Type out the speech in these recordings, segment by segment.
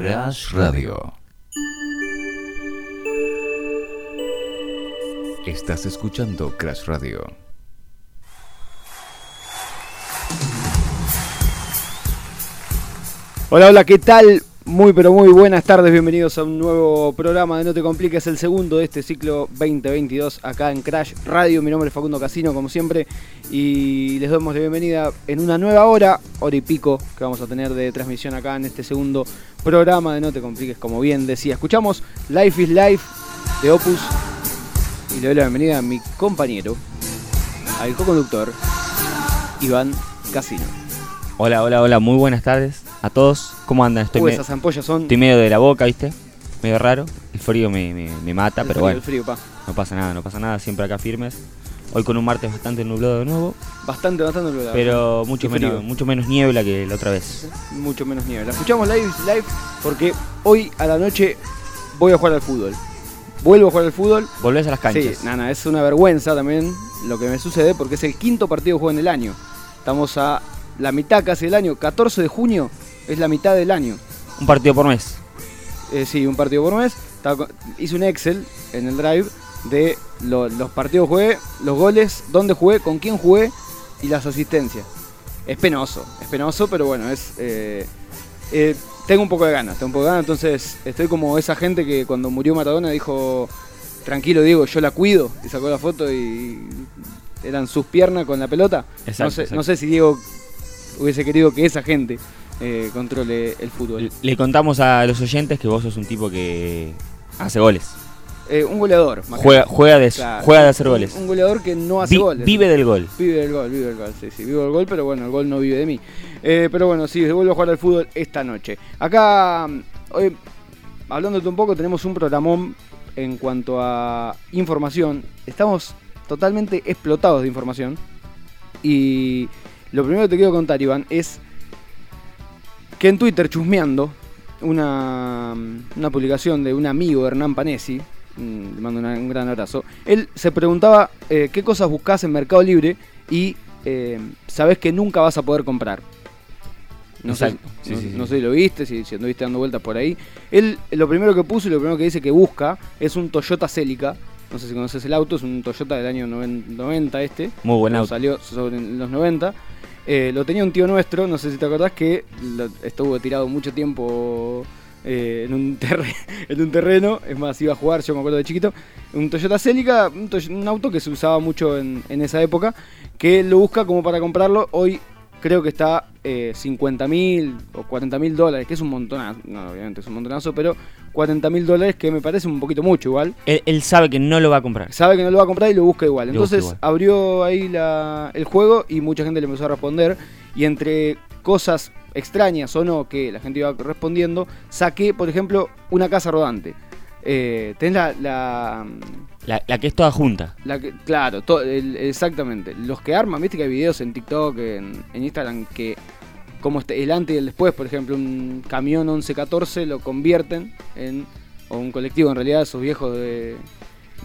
Crash Radio. Estás escuchando Crash Radio. Hola, hola, ¿qué tal? Muy pero muy buenas tardes, bienvenidos a un nuevo programa de No Te Compliques, el segundo de este ciclo 2022 acá en Crash Radio. Mi nombre es Facundo Casino, como siempre, y les damos la bienvenida en una nueva hora, hora y pico, que vamos a tener de transmisión acá en este segundo programa de No Te Compliques, como bien decía. Escuchamos Life is Life de Opus y le doy la bienvenida a mi compañero, al co-conductor, Iván Casino. Hola, hola, hola, muy buenas tardes a todos. ¿Cómo andan? Estoy, Uy, me- esas ampollas son... estoy medio de la boca, ¿viste? Medio raro. El frío me, me- me mata, el pero frío, bueno, el frío, pa. no pasa nada, no pasa nada. Siempre acá firmes. Hoy con un martes bastante nublado de nuevo, Bastante, bastante nublado. pero mucho menos, mucho menos niebla que la otra vez. mucho menos nieve. La escuchamos live, live porque hoy a la noche voy a jugar al fútbol. Vuelvo a jugar al fútbol. Volvés a las canchas. Sí, nada, es una vergüenza también lo que me sucede porque es el quinto partido que juego en el año. Estamos a la mitad casi del año. 14 de junio es la mitad del año. Un partido por mes. Eh, sí, un partido por mes. Hice un Excel en el drive de lo- los partidos que jugué, los goles, dónde jugué, con quién jugué y las asistencias. Es penoso, es penoso, pero bueno, es. eh, eh, tengo un poco de ganas, tengo un poco de ganas, entonces estoy como esa gente que cuando murió Maradona dijo, tranquilo Diego, yo la cuido, y sacó la foto y eran sus piernas con la pelota. Exacto, no, sé, exacto. no sé si Diego hubiese querido que esa gente eh, controle el fútbol. Le- contamos a los oyentes que vos sos un tipo que hace goles. Eh, un goleador. Juega, juega, de, Claro, juega de hacer goles. Un goleador que no hace Vi- goles. vive del gol. Vive del gol, vive del gol, sí, sí, vivo del gol, pero bueno, el gol no vive de mí. Eh, pero bueno, sí, vuelvo a jugar al fútbol esta noche. Acá, hoy, hablándote un poco, tenemos un programón en cuanto a información. Estamos totalmente explotados de información. Y lo primero que te quiero contar, Iván, es que en Twitter, chusmeando, una, una publicación de un amigo, Hernán Panesi, mm, le mando una- un gran abrazo, él se preguntaba eh, qué cosas buscas en Mercado Libre y eh, sabes que nunca vas a poder comprar. No sé. Sí, no, sí, sí. no sé si lo viste, si, si anduviste dando vueltas por ahí. Él lo primero que puso y lo primero que dice que busca es un Toyota Celica. No sé si conoces el auto, es un Toyota del año noven- 90 este. Muy buen auto. Salió sobre los 90. Eh, lo tenía un tío nuestro, no sé si te acordás, que estuvo tirado mucho tiempo eh, en, un en un terreno. Es más, iba a jugar, yo me acuerdo de chiquito. Un Toyota Celica, un, auto que se usaba mucho en, esa época. Que lo busca como para comprarlo. Hoy creo que está eh, 50 mil o 40 mil dólares, que es un montonazo. No, obviamente es un montonazo, pero 40 mil dólares que me parece un poquito mucho igual Él, él sabe que no lo va a comprar. sabe que no lo va a comprar y lo busca igual. Lo busca Entonces igual. abrió ahí la- el juego y mucha gente le empezó a responder. Y entre cosas extrañas o no que la gente iba respondiendo, saqué, por ejemplo, una casa rodante. Eh, tenés la, la, La, la que es toda junta. la que- claro, to- el- exactamente. Los que arman, viste que hay videos en TikTok, en, en Instagram, que como este, el antes y el después, por ejemplo, un camión 1114 lo convierten en, o un colectivo en realidad, esos viejos de,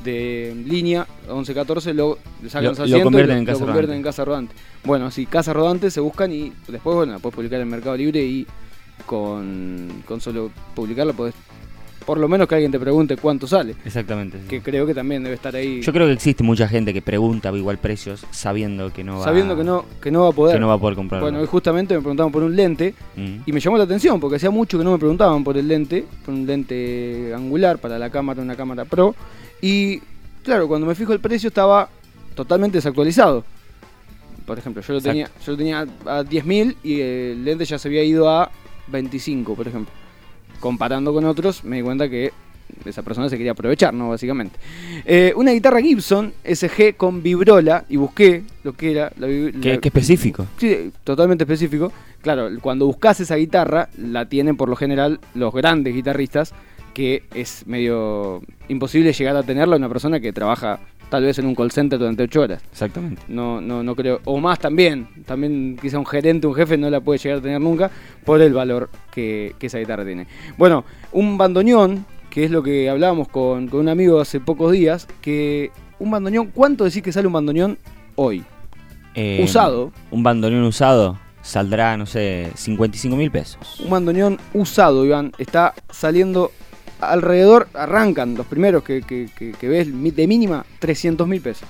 de línea 1114 lo sacan Lo- lo asientos y convierten en casa convierten rodante. en casa rodante. Bueno, sí, casa rodante se buscan y después, bueno, la puedes publicar en Mercado Libre y con, con solo publicarla podés, por lo menos que alguien te pregunte cuánto sale. Exactamente. sí. Que creo que también debe estar ahí. Yo creo que existe mucha gente que pregunta igual precios sabiendo que no va, sabiendo que no, que no va a poder. que no va a poder comprarlo. Bueno, hoy justamente me preguntaban por un lente Mm. y me llamó la atención porque hacía mucho que no me preguntaban por el lente, por un lente angular para la cámara, una cámara pro. Y claro, cuando me fijo el precio estaba totalmente desactualizado. Por ejemplo, yo lo Exacto. tenía, yo lo tenía a 10.000 y el lente ya se había ido a 25, por ejemplo. Comparando con otros, me di cuenta que esa persona se quería aprovechar, ¿no? Básicamente. Eh, una guitarra Gibson SG con vibrola y busqué lo que era la, Qué, la- qué específico. Sí, totalmente específico. Claro, cuando buscas esa guitarra, la tienen por lo general los grandes guitarristas, que es medio imposible llegar a tenerla una persona que trabaja tal vez en un call center durante 8 horas. Exactamente. No, no, no creo. O más también. También quizá un gerente, un jefe no la puede llegar a tener nunca por el valor que, que esa guitarra tiene. Bueno, un bandoneón, que es lo que hablábamos con, con un amigo hace pocos días, que un bandoneón, ¿cuánto decís que sale un bandoneón hoy? Eh, Usado. Un bandoneón usado. saldrá, no sé, 55 mil pesos. Un bandoneón usado, Iván, está saliendo alrededor, arrancan los primeros que, que- que- que ves de mínima 300 mil pesos.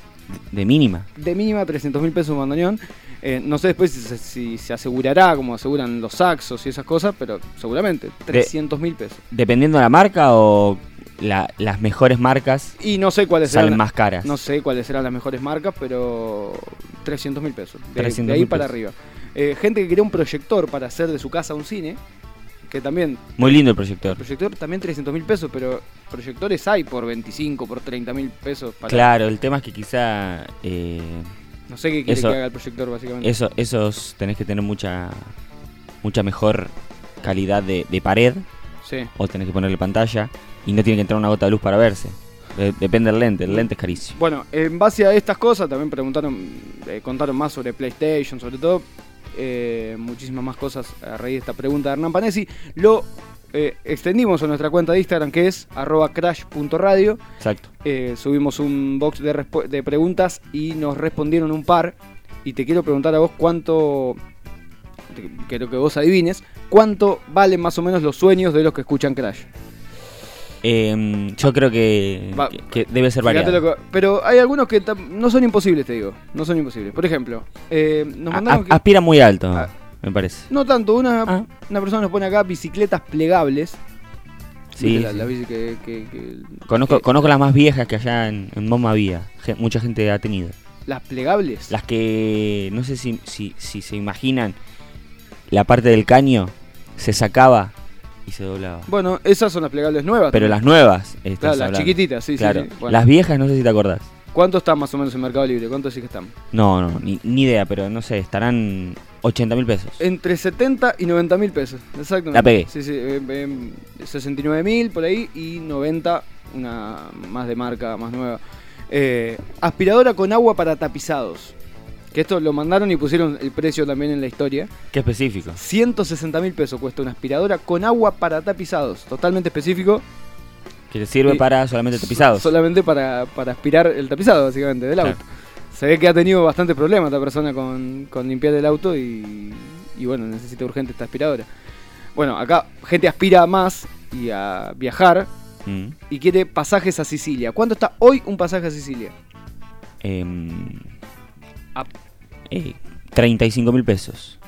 De mínima. De mínima 300 mil pesos un bandoneón. Eh, no sé después si se, si se asegurará, como aseguran los saxos y esas cosas, pero seguramente 300 mil pesos. Dependiendo de la marca o la- las mejores marcas Y no sé cuáles salen serán, más caras. no sé cuáles serán las mejores marcas, pero 300 mil pesos. De, 300.000 de ahí para pesos. arriba. Eh, gente que quería un proyector para hacer de su casa un cine, que también Muy lindo el El proyector. proyector también 300 mil pesos, pero proyectores hay por 25, por 30 mil pesos. Para, Claro, el tema es que quizá eh, No sé qué quiere Eso- que haga el proyector, básicamente. eso, esos tenés que tener mucha mucha mejor calidad de, de pared Sí. o tenés que ponerle pantalla y no tiene que entrar una gota de luz para verse. De- depende del lente, el lente es carísimo. Bueno, en base a estas cosas también preguntaron, eh, contaron más sobre PlayStation, sobre todo. Eh, muchísimas más cosas a raíz de esta pregunta de Hernán Panesi. Lo eh, extendimos a nuestra cuenta de Instagram que es arroba crash.radio. Exacto. Eh, subimos un box de, de preguntas y nos respondieron un par. Y te quiero preguntar a vos cuánto, quiero que vos adivines, cuánto valen más o menos los sueños de los que escuchan Crash. Eh, yo creo que, Va- que- que debe ser variado. lo que- pero hay algunos que no son imposibles, te digo. No son imposibles. Por ejemplo, eh, nos A- mandaron a- que- aspira muy alto, Ah. me parece. no tanto, una, Ah. una persona nos pone acá bicicletas plegables. Sí, ¿Viste la, sí. la bici que, que- que- Conozco, que- conozco las más viejas que allá en, en Moma había. Mucha gente ha tenido. las plegables. Las que no sé si, si, si se imaginan la parte del caño se sacaba y se doblaba. Bueno, esas son las plegables nuevas. Pero las nuevas, estás Claro, las hablando. chiquititas, sí, Claro. sí. Bueno. Las viejas no sé si te acordás. ¿Cuánto están más o menos en Mercado Libre? ¿Cuánto sí que están? No, no, ni, ni idea, pero no sé, estarán 80 mil pesos. Entre 70 y 90 mil pesos, exactamente. La pegué. Sí, sí, eh, eh, 69 mil por ahí y 90, una más de marca, más nueva. Eh, aspiradora con agua para tapizados. Que esto lo mandaron y pusieron el precio también en la historia. Qué específico. 160 mil pesos cuesta una aspiradora con agua para tapizados. Totalmente específico. Que te sirve Y- para solamente tapizados. Solamente para, para aspirar el tapizado, básicamente, del Claro. auto. Se ve que ha tenido bastante problemas esta persona con, con limpiar el auto y, y bueno, necesita urgente esta aspiradora. Bueno, acá gente aspira más y a viajar Mm. y quiere pasajes a Sicilia. ¿Cuánto está hoy un pasaje a Sicilia? Em. Eh, 35 mil pesos.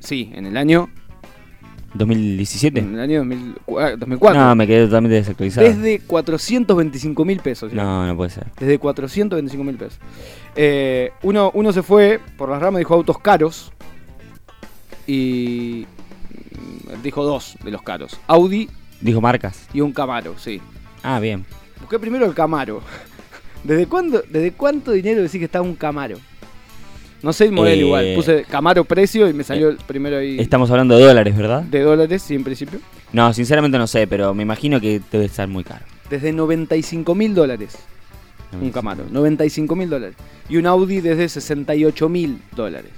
Sí, en el año, 2017. en el año 2000 ah, 2004. No, me quedé totalmente desactualizado. Desde 425 mil pesos. No, no puede ser. Desde 425 mil pesos. Eh, uno, uno se fue por las ramas, dijo autos caros. Y dijo dos de los caros. Audi Dijo marcas. y un Camaro, sí. Ah, bien. Busqué primero el Camaro. ¿Desde cuándo, desde cuánto dinero decís que está un Camaro? No sé el modelo Eh, igual. Puse Camaro precio y me salió el primero ahí Estamos hablando de dólares, ¿verdad? de dólares, sí, en principio. No, sinceramente no sé, pero me imagino que debe estar muy caro. Desde 95 mil dólares. Un Camaro, 95 mil dólares. Y un Audi desde 68 mil dólares.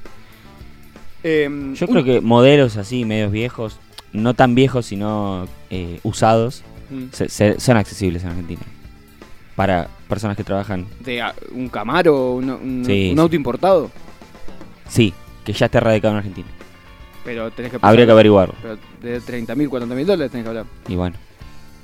Em, Yo un- creo que modelos así, medios viejos, no tan viejos, sino eh, usados, Mm, se- se- son accesibles en Argentina. Para personas que trabajan, De ah, un Camaro, un, un- Sí, un sí. auto importado. sí, que ya esté radicado en Argentina. Pero tenés que Habría que averiguarlo. Pero de 30 mil, 40 mil dólares tenés que hablar. Y bueno,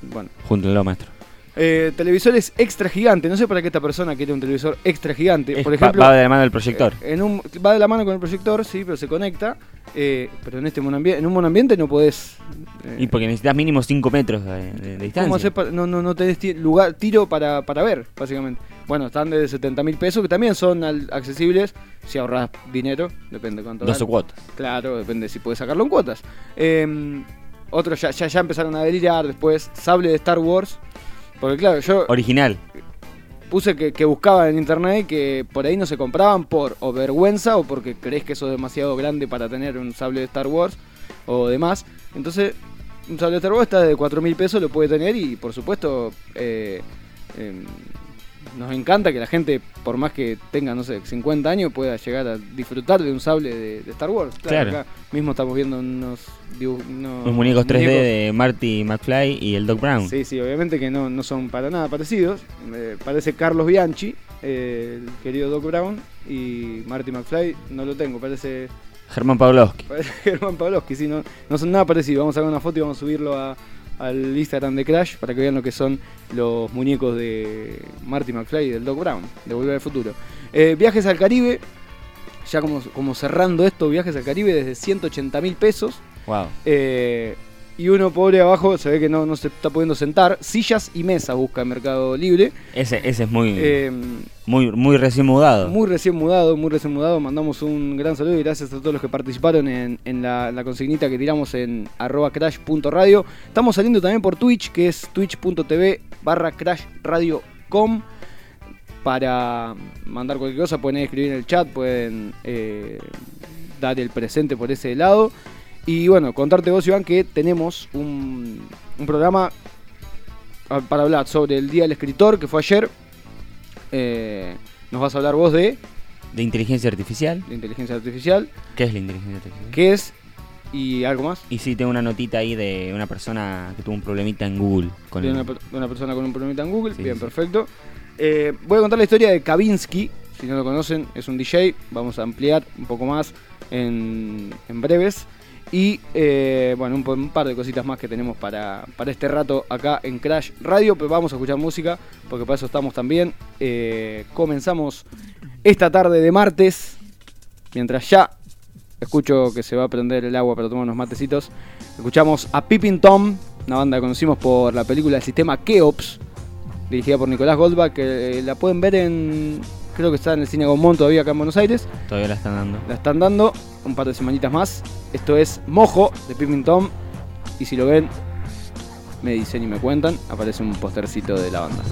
Bueno. júntenlo, maestro. Eh, televisores extra gigante. No sé para qué esta persona quiere un televisor extra gigante. Es- Por va- ejemplo, va de la mano del proyector. en un, va de la mano con el proyector, sí, pero se conecta. Eh, pero en este en un monambiente no podés. eh, y porque necesitas mínimo 5 metros de, de- de ¿Cómo distancia. para- no, no, no tenés lugar, tiro para, para ver, básicamente. Bueno, están de 70 mil pesos, que también son al- accesibles si ahorras dinero, depende cuánto. 12 ganas. cuotas. Claro, depende si puedes sacarlo en cuotas. Eh, otros ya, ya, ya empezaron a delirar después. Sable de Star Wars. Porque claro, yo Original. Puse que, que buscaba en internet que por ahí no se compraban por vergüenza o porque crees que eso es demasiado grande para tener un sable de Star Wars o demás. Entonces, un sable de Star Wars está de 4 mil pesos, lo puede tener y por supuesto eh, em, nos encanta que la gente, por más que tenga, no sé, 50 años, pueda llegar a disfrutar de un sable de, de Star Wars. Claro. acá mismo estamos viendo unos, unos muñecos 3D muñecos. de Marty McFly y el Doc Brown. Sí, sí, obviamente que no, no son para nada parecidos. Eh, parece Carlos Bianchi eh, el querido Doc Brown, y Marty McFly no lo tengo, parece, Germán Pavlovsky. parece Germán Pavlovsky, sí, no, no son nada parecidos. Vamos a sacar una foto y vamos a subirlo a- al Instagram de Crash para que vean lo que son los muñecos de Marty McFly y del Doc Brown, de Volver al Futuro. Eh, viajes al Caribe, ya como, como cerrando esto, viajes al Caribe desde 180 mil pesos. Wow. Eh, y uno pobre abajo se ve que no, no se está pudiendo sentar. Sillas y mesas busca en Mercado Libre. Ese, ese es muy, Eh, muy, muy recién mudado. muy recién mudado, muy recién mudado. Mandamos un gran saludo y gracias a todos los que participaron en, en la, la consignita que tiramos en arroba crash.radio. Estamos saliendo también por Twitch, que es twitch.tv barra crashradio.com. Para mandar cualquier cosa pueden escribir en el chat, pueden eh, dar el presente por ese lado. Y bueno, contarte vos, Iván, que tenemos un, un programa ah, para hablar sobre el Día del Escritor, que fue ayer. Eh, nos vas a hablar vos de, De inteligencia artificial. de inteligencia artificial, ¿Qué es la inteligencia artificial? qué es y algo más. Y sí, tengo una notita ahí de una persona que tuvo un problemita en Google. Con De el- una, persona con un problemita en Google. Sí, Bien, sí. perfecto. Eh, voy a contar la historia de Kavinsky. Si no lo conocen, es un DJ. Vamos a ampliar un poco más en, en breves. Y eh, bueno, un, par de cositas más que tenemos para, para este rato acá en Crash Radio. Pero vamos a escuchar música, porque para eso estamos también. Eh, comenzamos esta tarde de martes. Mientras ya escucho que se va a prender el agua para tomar unos matecitos. Escuchamos a Pippin Tom, una banda que conocimos por la película El Sistema Keops, dirigida por Nicolás Goldbach, que eh, la pueden ver en. Creo que está en el cine Gaumont todavía acá en Buenos Aires. Todavía la están dando. La están dando un par de semanitas más. Esto es Mojo de Pippin Tom. Y si lo ven, me dicen y me cuentan. Aparece un postercito de la banda.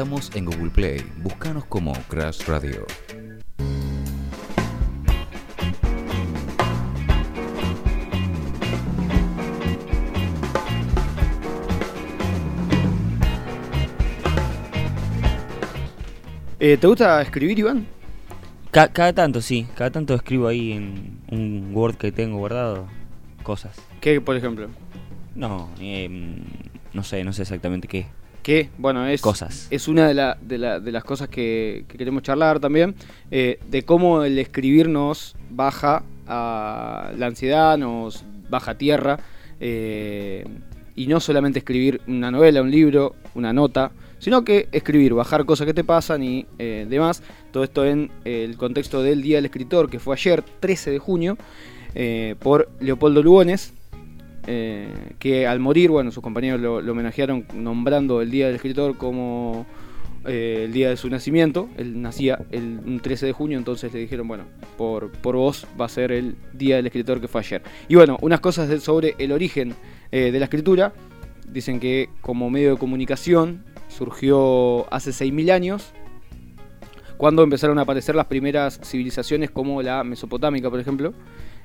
Estamos en Google Play. Búscanos como Crash Radio. Eh, ¿Te gusta escribir, Iván? Ca- cada tanto, sí. Cada tanto escribo ahí en un Word que tengo guardado cosas. ¿Qué, por ejemplo? No, em, no sé, no sé exactamente qué. Que, bueno, es, Cosas. es una de, la- de, la- de las cosas que, que queremos charlar también, eh, de cómo el escribir nos baja a la ansiedad, nos baja a tierra, eh, y no solamente escribir una novela, un libro, una nota, sino que escribir, bajar cosas que te pasan y eh, demás. Todo esto en el contexto del Día del Escritor, que fue ayer, 13 de junio, por Leopoldo Lugones, eh, que al morir, bueno, sus compañeros lo, homenajearon nombrando el Día del Escritor como eh, el día de su nacimiento. Él nacía el un 13 de junio, entonces le dijeron, bueno, por, por vos va a ser el Día del Escritor que fue ayer. Y bueno, unas cosas sobre el origen eh, de la escritura. Dicen que como medio de comunicación surgió hace 6.000 años, cuando empezaron a aparecer las primeras civilizaciones como la mesopotámica, por ejemplo.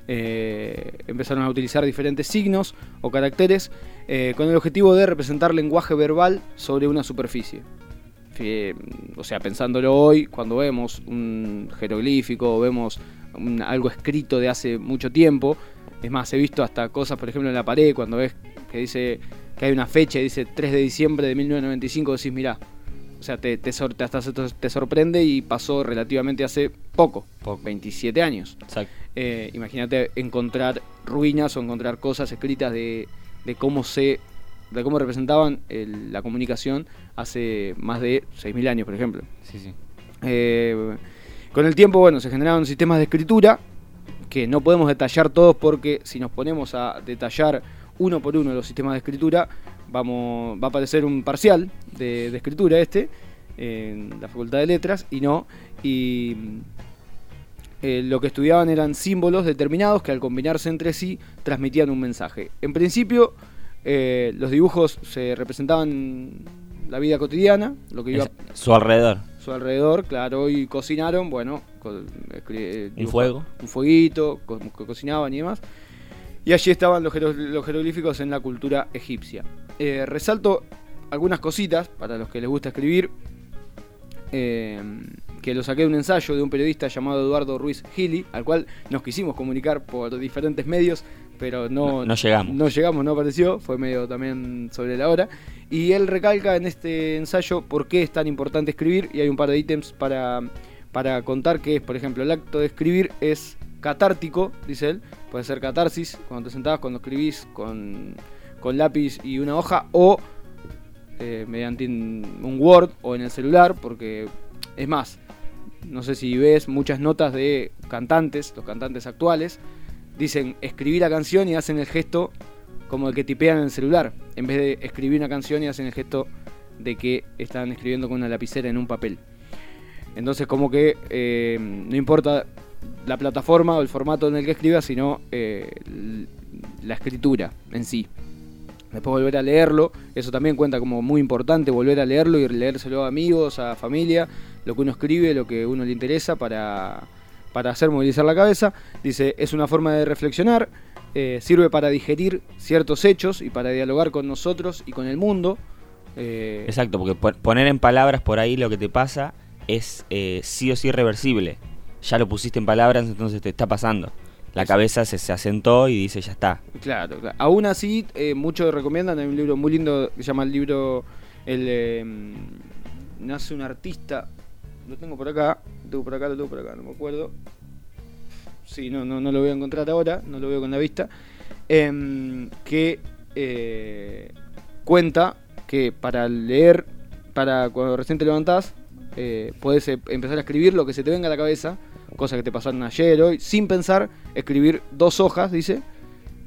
Eh, empezaron a utilizar diferentes signos o caracteres eh, con el objetivo de representar lenguaje verbal sobre una superficie. O sea, pensándolo hoy, cuando vemos un jeroglífico o vemos un- algo escrito de hace mucho tiempo, es más, he visto hasta cosas, por ejemplo, en la pared, cuando ves que dice que hay una fecha y dice 3 de diciembre de 1995, decís, mirá, o sea, te, te, sor- te- te sorprende y pasó relativamente hace poco, Poco. 27 años. Exacto. Eh, Imagínate encontrar ruinas o encontrar cosas escritas de, de cómo se de cómo representaban el- la comunicación hace más de 6.000 años, por ejemplo. Sí, sí. Eh, con el tiempo, bueno, se generaron sistemas de escritura que no podemos detallar todos porque si nos ponemos a detallar uno por uno los sistemas de escritura, vamos, va a aparecer un parcial de, de escritura este en la Facultad de Letras y no. Y eh, lo que estudiaban eran símbolos determinados que al combinarse entre sí transmitían un mensaje. En principio, eh, los dibujos se representaban la vida cotidiana, lo que iba Es- su alrededor. su alrededor, claro, y cocinaron, bueno, co- eh, Un fuego. un fueguito, co- co- cocinaban y demás. Y allí estaban los, jero- los jeroglíficos en la cultura egipcia. Resalto algunas cositas para los que les gusta escribir, eh, que lo saqué de un ensayo de un periodista llamado Eduardo Ruiz Gili, al cual nos quisimos comunicar por diferentes medios, pero no, No- no llegamos. No llegamos, no apareció, fue medio también sobre la hora. Y él recalca en este ensayo por qué es tan importante escribir y hay un par de ítems para, para contar que es, por ejemplo, el acto de escribir es catártico, dice él, puede ser catarsis, cuando te sentás, cuando escribís con, con lápiz y una hoja, o eh, mediante un un Word o en el celular, porque es más, no sé si ves muchas notas de cantantes, los cantantes actuales, dicen escribir la canción y hacen el gesto como el que tipean en el celular, en vez de escribir una canción y hacen el gesto de que están escribiendo con una lapicera en un papel. Entonces como que eh, no importa la plataforma o el formato en el que escribas, sino eh, la escritura en sí. Después volver a leerlo, eso también cuenta como muy importante, volver a leerlo y leérselo a amigos, a familia, lo que uno escribe, lo que uno le interesa para, para hacer movilizar la cabeza. Dice, es una forma de reflexionar, eh, sirve para digerir ciertos hechos y para dialogar con nosotros y con el mundo. Eh, Exacto, porque po- poner en palabras por ahí lo que te pasa es eh, sí o sí reversible. Ya lo pusiste en palabras, entonces te está pasando. La cabeza se, se asentó y dice, ya está. Claro, claro. Aún así, muchos recomiendan, hay un libro muy lindo que se llama el libro El eh, Nace un artista. Lo tengo por acá, lo tengo por acá, lo tengo por acá, no me acuerdo. Sí, no, no, no lo voy a encontrar ahora, no lo veo con la vista. Em, que eh, cuenta que para leer, para cuando recién te levantás, eh, puedes eh, empezar a escribir lo que se te venga a la cabeza, cosas que te pasaron ayer, hoy, sin pensar, escribir dos hojas, dice,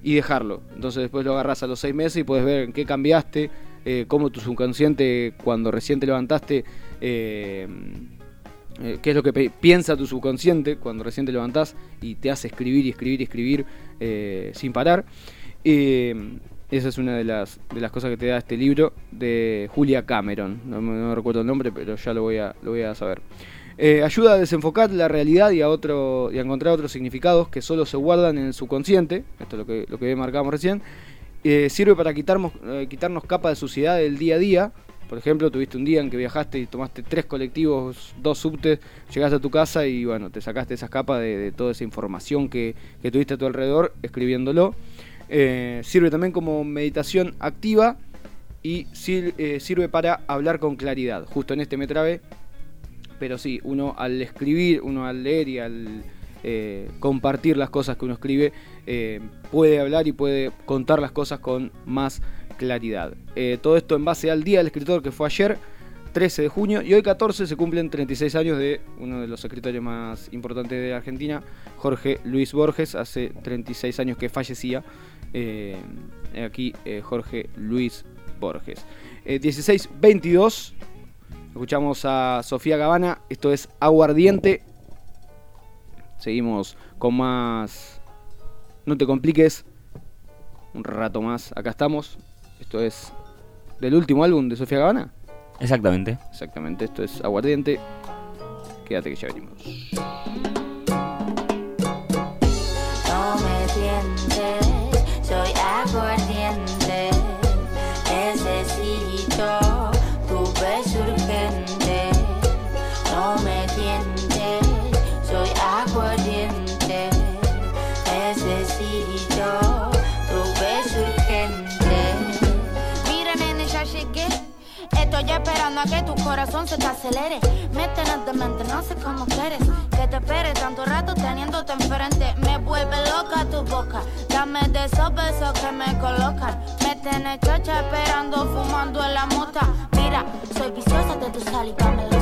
y dejarlo. Entonces después lo agarras a los seis meses y puedes ver en qué cambiaste, eh, cómo tu subconsciente cuando recién te levantaste, eh, eh, qué es lo que piensa tu subconsciente cuando recién te levantás y te hace escribir y escribir y escribir eh, sin parar. Eh, Esa es una de las, de las cosas que te da este libro de Julia Cameron. No, recuerdo el nombre, pero ya lo voy a, lo voy a saber. Eh, ayuda a desenfocar la realidad y a, otro, y a encontrar otros significados que solo se guardan en el subconsciente. Esto es lo que, lo que marcamos recién. Sirve para quitarnos, eh, quitarnos capa de suciedad del día a día. Por ejemplo, tuviste un día en que viajaste y tomaste tres colectivos, dos subtes, llegaste a tu casa y bueno, te sacaste esas capas de, toda esa información que, tuviste a tu alrededor escribiéndolo. Eh, sirve también como meditación activa y eh, sirve para hablar con claridad. Justo en este me trabé, pero sí, uno al escribir, uno al leer y al eh, compartir las cosas que uno escribe, puede hablar y puede contar las cosas con más claridad. Eh, todo esto en base al Día del Escritor que fue ayer, 13 de junio, y hoy 14 se cumplen 36 años de uno de los escritores más importantes de Argentina, Jorge Luis Borges, hace 36 años que fallecía. Eh, aquí eh, Jorge Luis Borges. Eh, 16-22. Escuchamos a Sofía Gavana. Esto es Aguardiente. Seguimos con más. No te compliques. Un rato más. Acá estamos. Esto es del último álbum de Sofía Gavana. Exactamente. Exactamente. Esto es Aguardiente. Quédate que ya venimos. Que tu corazón se te acelere. Métenos de mente, no sé cómo quieres. Que te espere tanto rato teniéndote enfrente. Me vuelve loca tu boca. Dame de esos besos que me colocan. Me tenés chocha esperando, fumando en la mota. Mira, soy viciosa de tu saliva melosa.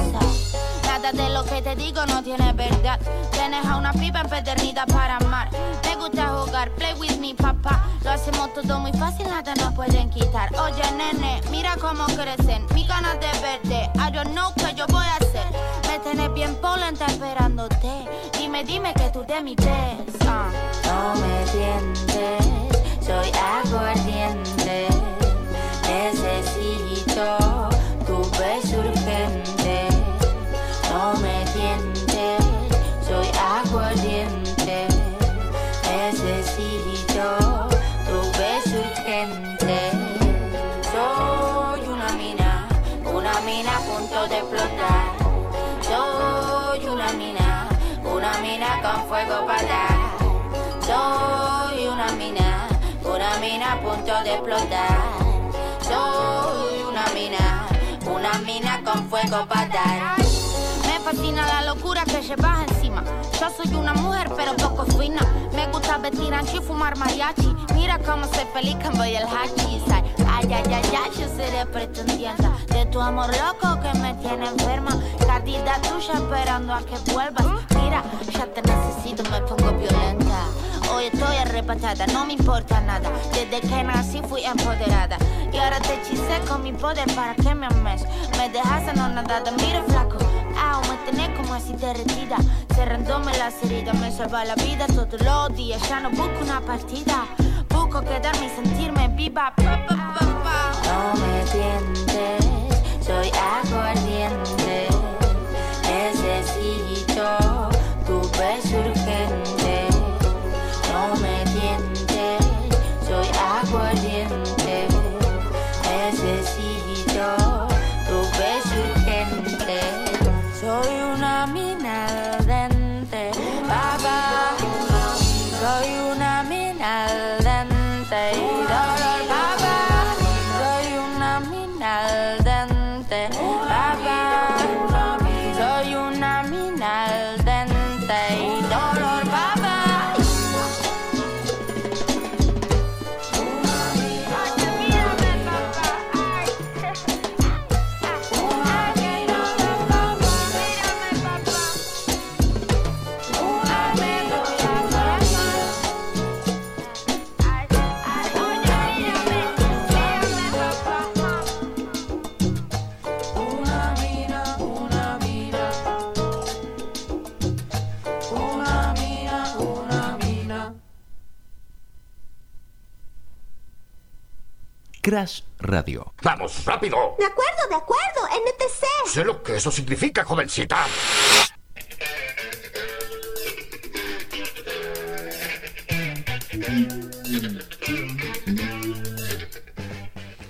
Nada de lo que te digo no tiene verdad. Tienes a una pipa empedernida para amar. Me gusta jugar, play with me, papá. Lo hacemos todo muy fácil, nada nos pueden quitar. Oye, nene, mira cómo crecen. Mi ganas de verte. I don't know qué yo voy a hacer. Me tenés bien polenta esperándote. Dime, dime que tú de mi ves. ah. No me tientes, soy aguardiente. Necesito tu beso urgente. No me tientes, soy aguardiente. Necesito tu beso urgente. Soy una mina, una mina a punto de explotar. Soy una mina, una mina con fuego para dar. Soy una mina, una mina a punto de explotar. Soy una mina, una mina con fuego para dar. Fascina la locura que llevas encima. Yo soy una mujer, pero poco fina. Me gusta vestir ancho y fumar mariachi. Mira cómo soy feliz cuando voy el hachi. Ay, ay, ay, ay, yo seré pretendienta de tu amor loco que me tiene enferma. Cardida tuya esperando a que vuelvas. Mira, ya te necesito, me pongo violenta. Hoy estoy arrebatada, no me importa nada. Desde que nací fui empoderada. Y ahora te hechicé con mi poder para que me ames. Me dejas anonadada, mira flaco. Au, me tenés como así derretida. Cerrándome las heridas, me salva la vida todos los días. Ya no busco una partida. Busco quedarme y sentirme viva. Pa. No me tientes, soy aguardiente. Crash Radio. ¡Vamos, rápido! De acuerdo, de acuerdo, NTC. Sé lo que eso significa, jovencita.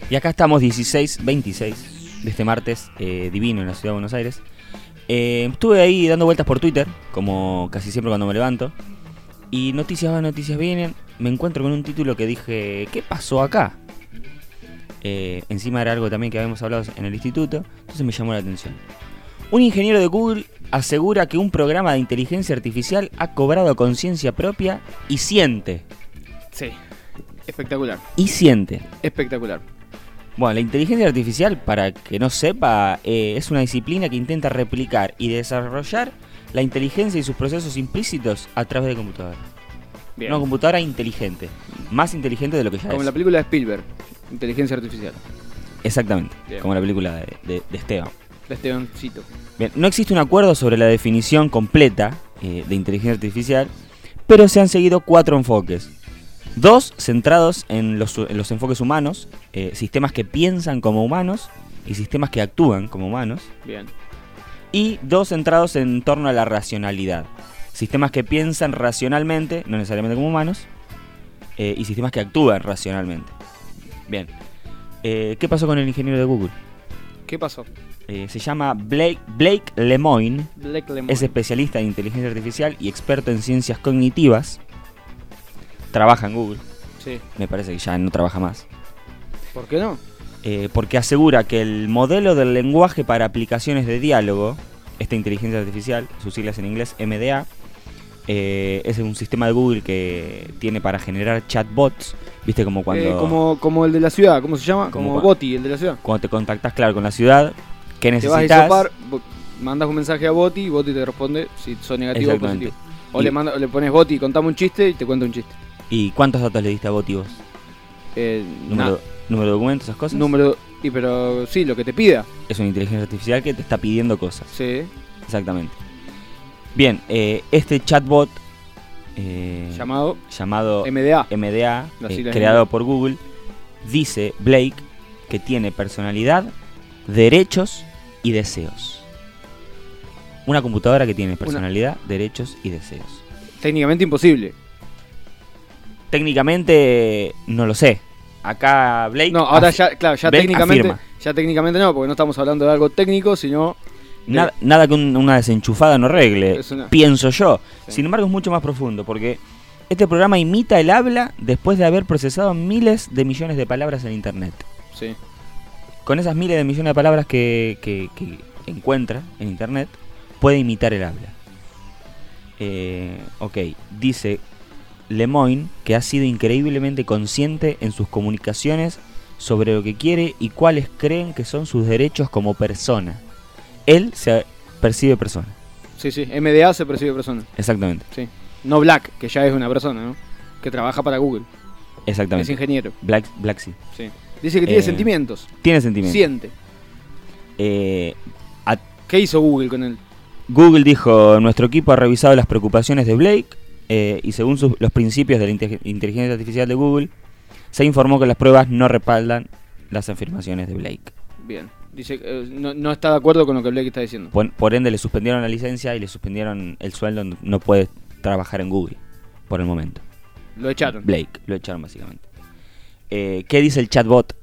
Y acá estamos 16, 26 de este martes eh, divino en la ciudad de Buenos Aires. Eh, estuve ahí dando vueltas por Twitter, como casi siempre cuando me levanto. Y noticias van, noticias vienen. Me encuentro con un título que dije, ¿qué pasó acá? Eh, encima era algo también que habíamos hablado en el instituto, entonces me llamó la atención. Un ingeniero de Google asegura que un programa de inteligencia artificial ha cobrado conciencia propia y siente. Sí. Espectacular. Y siente. Espectacular. Bueno, la inteligencia artificial, para que no sepa, eh, es una disciplina que intenta replicar y desarrollar la inteligencia y sus procesos implícitos a través de computadora. Bien. Una computadora inteligente. Más inteligente de lo que ya Como es. la película de Spielberg, Inteligencia Artificial, Exactamente. Bien. Como la película de, de- de Esteban. de Estebancito. Bien, no existe un acuerdo sobre la definición completa eh, de inteligencia artificial, pero se han seguido cuatro enfoques. Dos centrados en los, en los enfoques humanos, eh, sistemas que piensan como humanos y sistemas que actúan como humanos. Bien. Y dos centrados en torno a la racionalidad. Sistemas que piensan racionalmente, no necesariamente como humanos, eh, y sistemas que actúan racionalmente. Bien. Eh, ¿Qué pasó con el ingeniero de Google? ¿Qué pasó? Eh, se llama Blake, Blake Lemoine. Black Lemon. Es especialista en inteligencia artificial y experto en ciencias cognitivas. Trabaja en Google. Sí. Me parece que ya no trabaja más. ¿Por qué no? Eh, porque asegura que el modelo del lenguaje para aplicaciones de diálogo, esta inteligencia artificial, sus siglas en inglés MDA, eh, es un sistema de Google que tiene para generar chatbots, viste como cuando, Eh, como, como el de la ciudad, ¿cómo se llama? Como Boti, el de la ciudad. cuando te contactas claro con la ciudad, ¿qué Te vas a necesitas? mandas un mensaje a Boti y Boti te responde si son negativo o positivo. O Y- le, manda, o le pones Boti, contame un chiste y te cuenta un chiste. ¿Y cuántos datos le diste a Boti vos? Eh, ¿Número, número de documentos, esas cosas? Número. Y pero sí, lo que te pida. Es una inteligencia artificial que te está pidiendo cosas. Sí. Exactamente. Bien, eh, este chatbot eh, Llamado llamado MDA. MDA, eh, creado por Google, dice Blake que tiene personalidad, derechos y deseos. Una computadora que tiene personalidad, derechos y deseos. Técnicamente imposible. Técnicamente no lo sé. Acá Blake No, ahora ya, claro, ya técnicamente. afirma. Ya técnicamente no, porque no estamos hablando de algo técnico, sino. Nada, nada que un- una desenchufada no arregle, una- pienso yo. Sí. Sin embargo, es mucho más profundo porque este programa imita el habla después de haber procesado miles de millones de palabras en Internet. Sí. Con esas miles de millones de palabras que, que- que encuentra en Internet, puede imitar el habla. Eh, ok, dice Lemoyne que ha sido increíblemente consciente en sus comunicaciones sobre lo que quiere y cuáles creen que son sus derechos como persona. Él se percibe persona, Sí, sí. MDA se percibe persona. exactamente, Sí. No Black, que ya es una persona, ¿no? Que trabaja para Google. Es exactamente. ingeniero. Black, Black sí. Sí. Dice que tiene Eh, sentimientos. Tiene sentimiento. Siente. Eh, a- ¿Qué hizo Google con él? Google dijo, nuestro equipo ha revisado las preocupaciones de Blake eh, y según sus- los principios de la inte- inteligencia artificial de Google, se informó que las pruebas no respaldan las afirmaciones de Blake. Bien. Dice eh, no, no está de acuerdo con lo que Blake está diciendo. Por, por ende le suspendieron la licencia y le suspendieron el sueldo, no- no puede trabajar en Google por el momento. Lo echaron. Blake, lo echaron básicamente. Eh, ¿Qué dice el chatbot?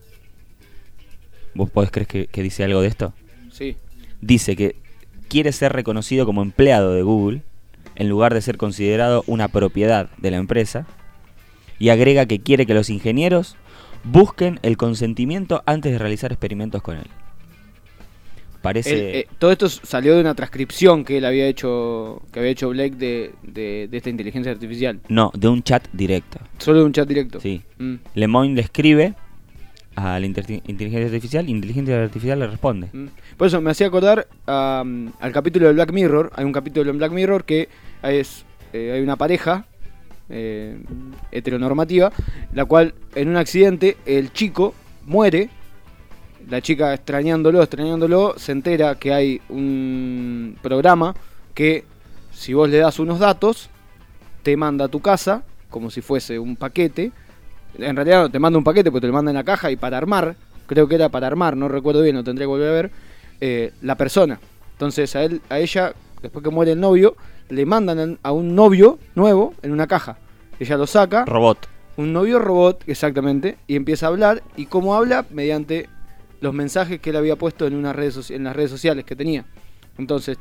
¿Vos podés creer que, que dice algo de esto? Sí. dice que quiere ser reconocido como empleado de Google en lugar de ser considerado una propiedad de la empresa y agrega que quiere que los ingenieros busquen el consentimiento antes de realizar experimentos con él. Parece eh, todo esto salió de una transcripción que él había hecho, que había hecho Blake de, de- de esta inteligencia artificial. no, de un chat directo. Solo de un chat directo. Sí. Mm, Lemoyne le escribe a la inteligencia artificial inteligencia artificial le responde. mm. Por eso me hacía acordar am, al capítulo de Black Mirror. Hay un capítulo en Black Mirror que es eh, hay una pareja eh, heteronormativa, la cual en un accidente el chico muere. La chica extrañándolo, extrañándolo, se entera que hay un programa que si vos le das unos datos, te manda a tu casa, como si fuese un paquete, en realidad no, te manda un paquete, pues te lo manda en la caja y para armar, creo que era para armar, no recuerdo bien, lo tendría que volver a ver, eh, la persona. Entonces a él, a ella, después que muere el novio, le mandan a un novio nuevo en una caja. Ella lo saca, Robot. un novio robot, exactamente, y empieza a hablar. ¿Y cómo habla? Mediante los mensajes que él había puesto en, en las redes sociales que tenía. Entonces,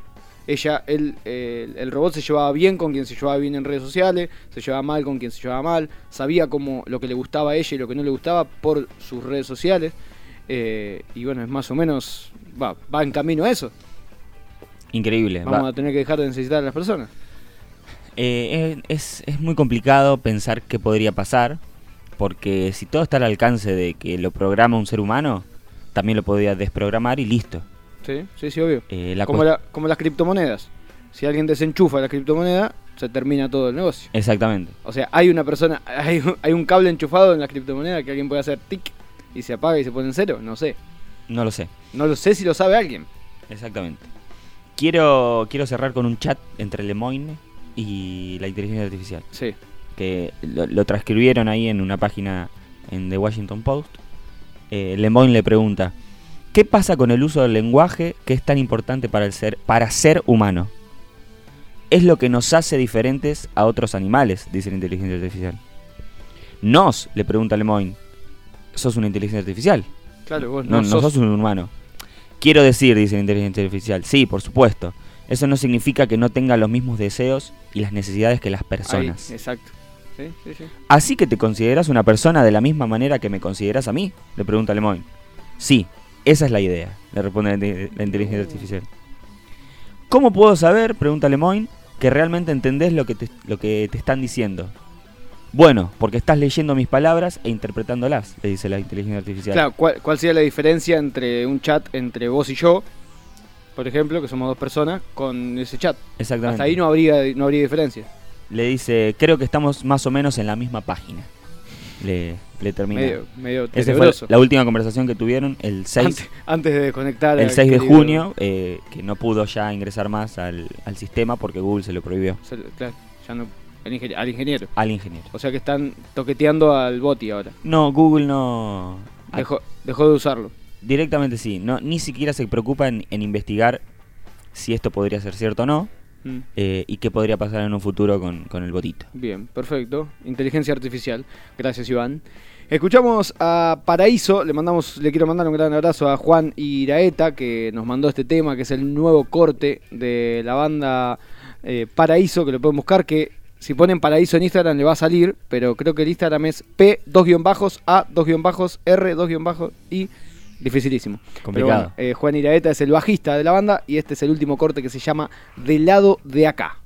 ella, él, eh, el robot se llevaba bien con quien se llevaba bien en redes sociales, se llevaba mal con quien se llevaba mal, sabía como lo que le gustaba a ella y lo que no le gustaba por sus redes sociales. eh, y bueno, es más o menos, va, va en camino a eso. Increíble. Vamos va. a tener que dejar de necesitar a las personas. Eh, es, es muy complicado pensar qué podría pasar, porque si todo está al alcance de que lo programa un ser humano, también lo podría desprogramar y listo. Sí, sí, sí, obvio. Eh, la como, la- como las criptomonedas. Si alguien desenchufa la criptomoneda, se termina todo el negocio. Exactamente. O sea, hay una persona, hay, un- hay un cable enchufado en la criptomoneda que alguien puede hacer tic y se apaga y se pone en cero. No sé. No lo sé. No lo sé si lo sabe alguien. Exactamente. Quiero, quiero cerrar con un chat entre Lemoyne y la inteligencia artificial. Sí. que lo, lo transcribieron ahí en una página en The Washington Post. Eh, Lemoyne le pregunta, ¿qué pasa con el uso del lenguaje que es tan importante para el ser, para ser humano? Es lo que nos hace diferentes a otros animales, dice la inteligencia artificial. Nos, le pregunta Lemoyne, sos una inteligencia artificial, Claro, vos no, no, no sos- un humano. Quiero decir, dice la inteligencia artificial, sí, por supuesto. Eso no significa que no tenga los mismos deseos y las necesidades que las ahí, personas. exacto. Sí, sí, sí. ¿Así que te consideras una persona de la misma manera que me consideras a mí? Le pregunta Lemoyne. Sí, esa es la idea, le responde la, inte- la inteligencia artificial. ¿Cómo puedo saber, pregunta Lemoyne, que realmente entendés lo que, te, lo que te están diciendo? Bueno, porque estás leyendo mis palabras e interpretándolas, le dice la inteligencia artificial. Claro, ¿cuál, cuál sería la diferencia entre un chat entre vos y yo, por ejemplo, que somos dos personas, con ese chat? Exactamente. Hasta ahí no habría, no habría diferencia. Le dice, creo que estamos más o menos en la misma página. Le, le termina. Medio, medio Esa fue la última conversación que tuvieron el 6 Antes, antes de desconectar. el al 6 de querido- junio, eh, que no pudo ya ingresar más al, al sistema porque Google se lo prohibió se- Claro, ya no. ingeniero- al ingeniero. al ingeniero. O sea que están toqueteando al boti ahora. No, Google no... Dejó, dejó de usarlo. Directamente sí, no, ni siquiera se preocupa en, en investigar si esto podría ser cierto o no Mm. eh, y qué podría pasar en un futuro con, con el botito. Bien, perfecto. Inteligencia artificial. Gracias, Iván. Escuchamos a Paraíso, le mandamos, le quiero mandar un gran abrazo a Juan Iraeta que nos mandó este tema, que es el nuevo corte de la banda eh, Paraíso, que lo pueden buscar, que si ponen Paraíso en Instagram le va a salir, pero creo que el Instagram es P, dos guion bajos, A, dos guion bajos, R, dos guion bajos y dificilísimo. Pero Complicado. bueno, eh, Juan Iraeta es el bajista de la banda y este es el último corte que se llama Del lado de acá.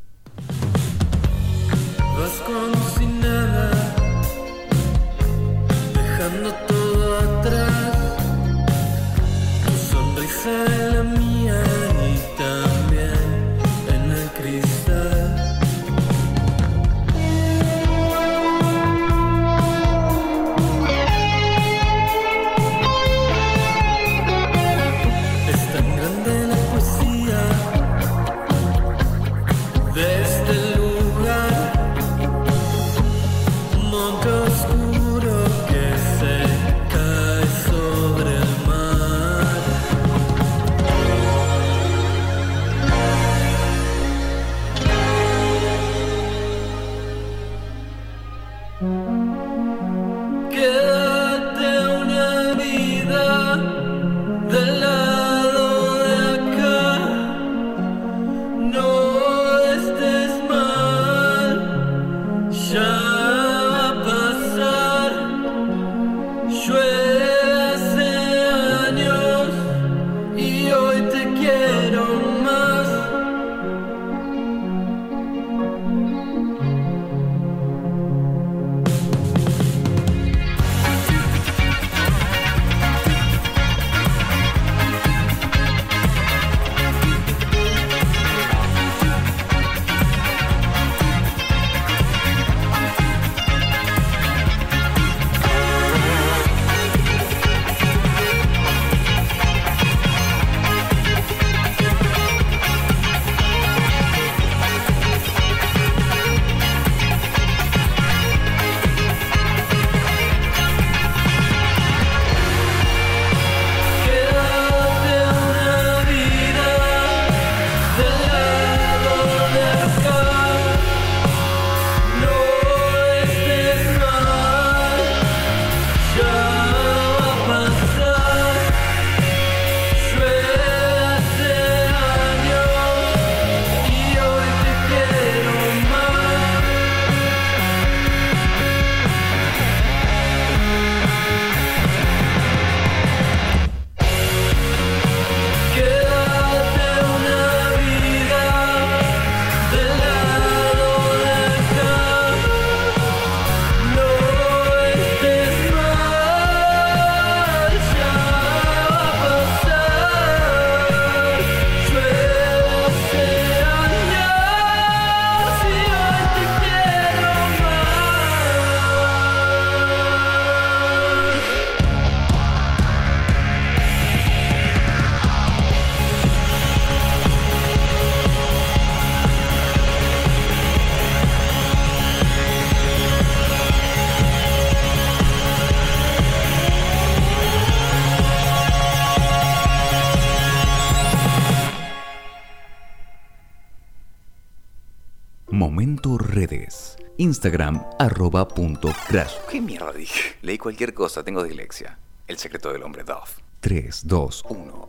Instagram arroba punto crash. ¿Qué mierda dije? Leí cualquier cosa, tengo dislexia. El secreto del hombre Dove. 3, 2, 1.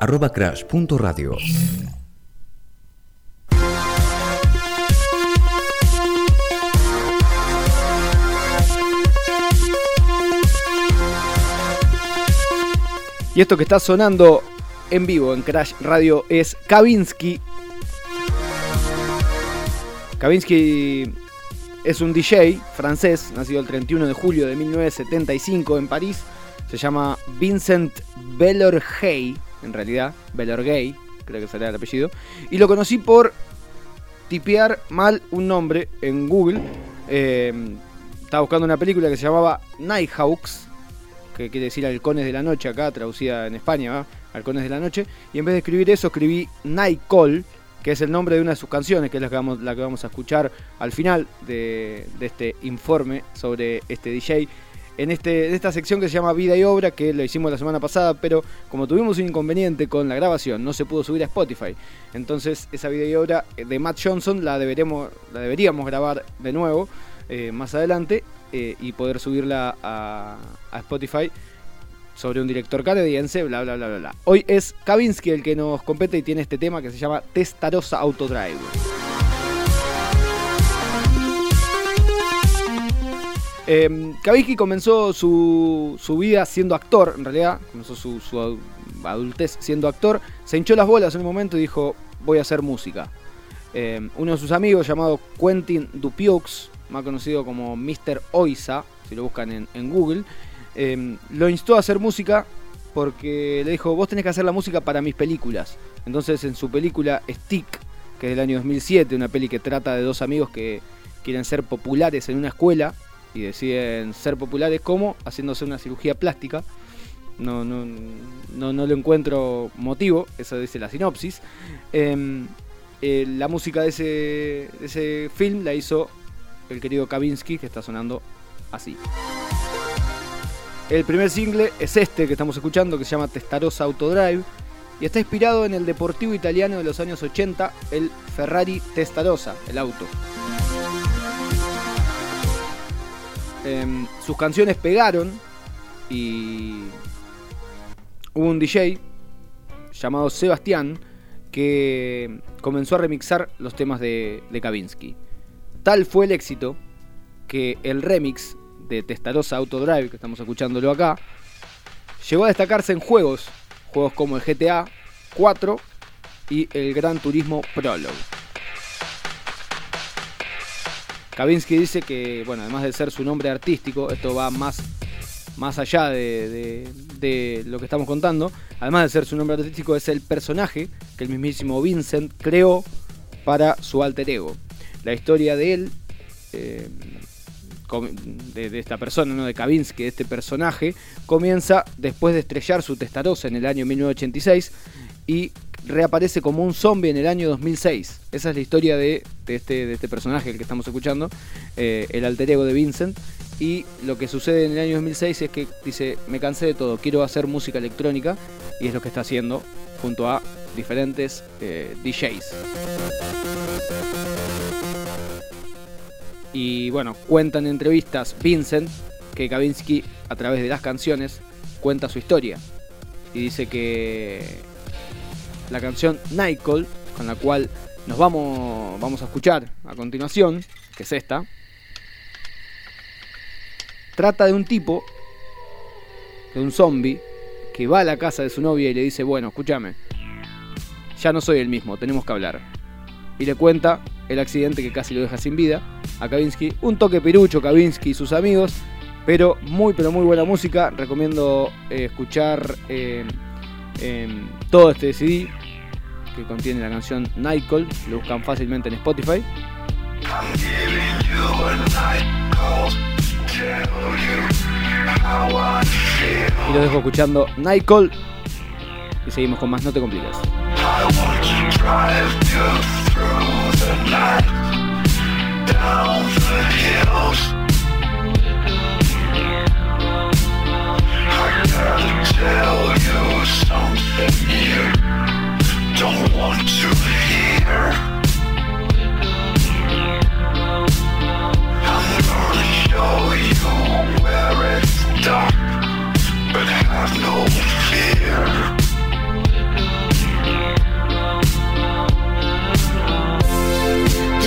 Arroba crash punto radio. Y esto que está sonando en vivo en Crash Radio es Kavinsky. Kavinsky es un DJ francés, nacido el 31 de julio de 1975 en París. Se llama Vincent Bellorgey, en realidad, Bellorgey, creo que sería el apellido. Y lo conocí por tipear mal un nombre en Google. Eh, estaba buscando una película que se llamaba Nighthawks, que quiere decir Halcones de la Noche acá, traducida en España. Halcones de la Noche. Y en vez de escribir eso, escribí Nightcall, que es el nombre de una de sus canciones, que es la que vamos, la que vamos a escuchar al final de, de este informe sobre este DJ. En, este, esta sección que se llama Vida y Obra, que lo hicimos la semana pasada, pero como tuvimos un inconveniente con la grabación, no se pudo subir a Spotify. Entonces esa Vida y Obra de Matt Johnson la, deberemos, la deberíamos grabar de nuevo eh, más adelante eh, y poder subirla a Spotify sobre un director canadiense, bla, bla, bla, bla, bla. Hoy es Kavinsky el que nos compete y tiene este tema que se llama Testarossa Autodrive. Eh, Kavinsky comenzó su, su vida siendo actor, en realidad, comenzó su, su adultez siendo actor, se hinchó las bolas en un momento y dijo, voy a hacer música. Eh, uno de sus amigos llamado Quentin Dupieux, más conocido como Mr. Oisa, si lo buscan en Google, eh, lo instó a hacer música porque le dijo, vos tenés que hacer la música para mis películas. Entonces en su película Stick, que es del año 2007, una peli que trata de dos amigos que quieren ser populares en una escuela y deciden ser populares como haciéndose una cirugía plástica. No, no, no, no le encuentro motivo, eso dice la sinopsis. Eh, eh, la música de ese, de ese film la hizo el querido Kavinsky, que está sonando así. El primer single es este que estamos escuchando, que se llama Testarossa Autodrive, y está inspirado en el deportivo italiano de los años 80, el Ferrari Testarossa, el auto. Eh, sus canciones pegaron y hubo un DJ llamado Sebastián que comenzó a remixar los temas de, de Kavinsky. Tal fue el éxito que el remix de Testarossa Autodrive, que estamos escuchándolo acá, llegó a destacarse en juegos, juegos como el GTA 4 y el Gran Turismo Prologue. Kavinsky dice que, bueno, además de ser su nombre artístico, esto va más, más allá de, de, lo que estamos contando. Además de ser su nombre artístico, es el personaje que el mismísimo Vincent creó para su alter ego. La historia de él, eh, de, de, esta persona, ¿no? de Kavinsky, de este personaje, comienza después de estrellar su testarossa en el año 1986 y reaparece como un zombie en el año 2006. Esa es la historia de, este, de este, personaje, que estamos escuchando, eh, el alter ego de Vincent. Y lo que sucede en el año 2006 es que dice, me cansé de todo, quiero hacer música electrónica. Y es lo que está haciendo junto a diferentes eh, DJs. Y bueno, cuenta en entrevistas Vincent que Kavinsky a través de las canciones cuenta su historia. Y dice que la canción Nightcall, con la cual nos vamos, vamos a escuchar a continuación, que es esta, trata de un tipo, de un zombie, que va a la casa de su novia y le dice, bueno, escúchame, ya no soy el mismo, tenemos que hablar. Y le cuenta el accidente que casi lo deja sin vida a Kavinsky. Un toque pirucho, Kavinsky y sus amigos, pero muy, pero muy buena música. Recomiendo eh, escuchar eh, eh, todo este CD que contiene la canción Nightcall. Lo buscan fácilmente en Spotify. Y los dejo escuchando Nightcall. Y seguimos con más, no te compliques. through the night, down the hills. I gotta tell you something you don't want to hear. I'm gonna show you where it's dark, but have no fear.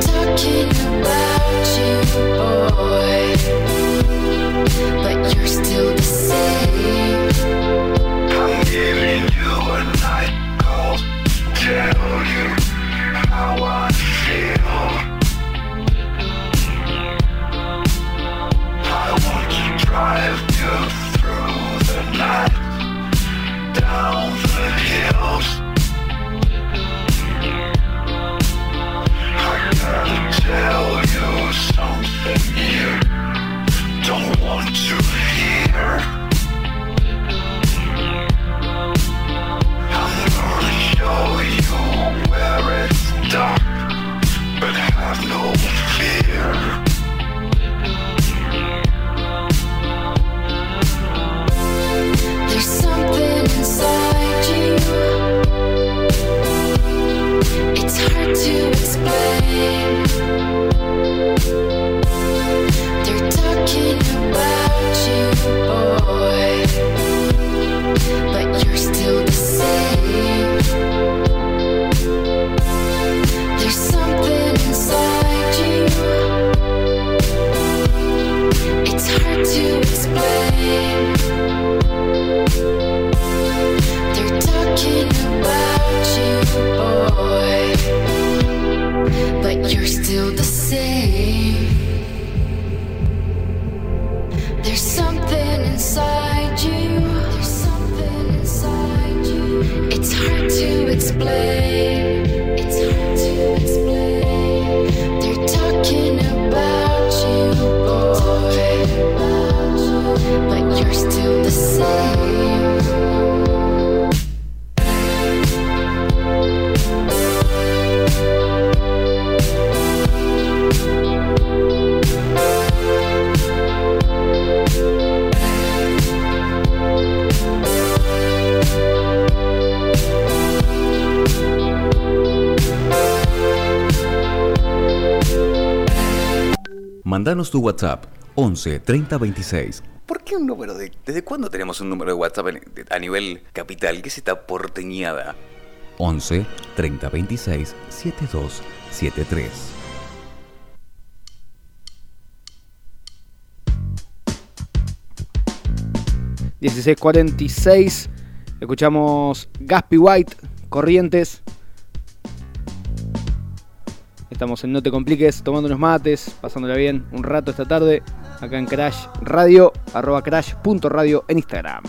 talking about you. boy. Mandanos tu WhatsApp 11 30 26. ¿Por qué un número de.? ¿Desde cuándo tenemos un número de WhatsApp en- de- a nivel capital? ¿Qué es esta porteñada? 11 30 26 72 73. ...1646... Escuchamos Gaspy White, Corrientes. Estamos en No Te Compliques, tomando unos mates, pasándola bien un rato esta tarde, acá en Crash Radio, arroba crash.radio en Instagram.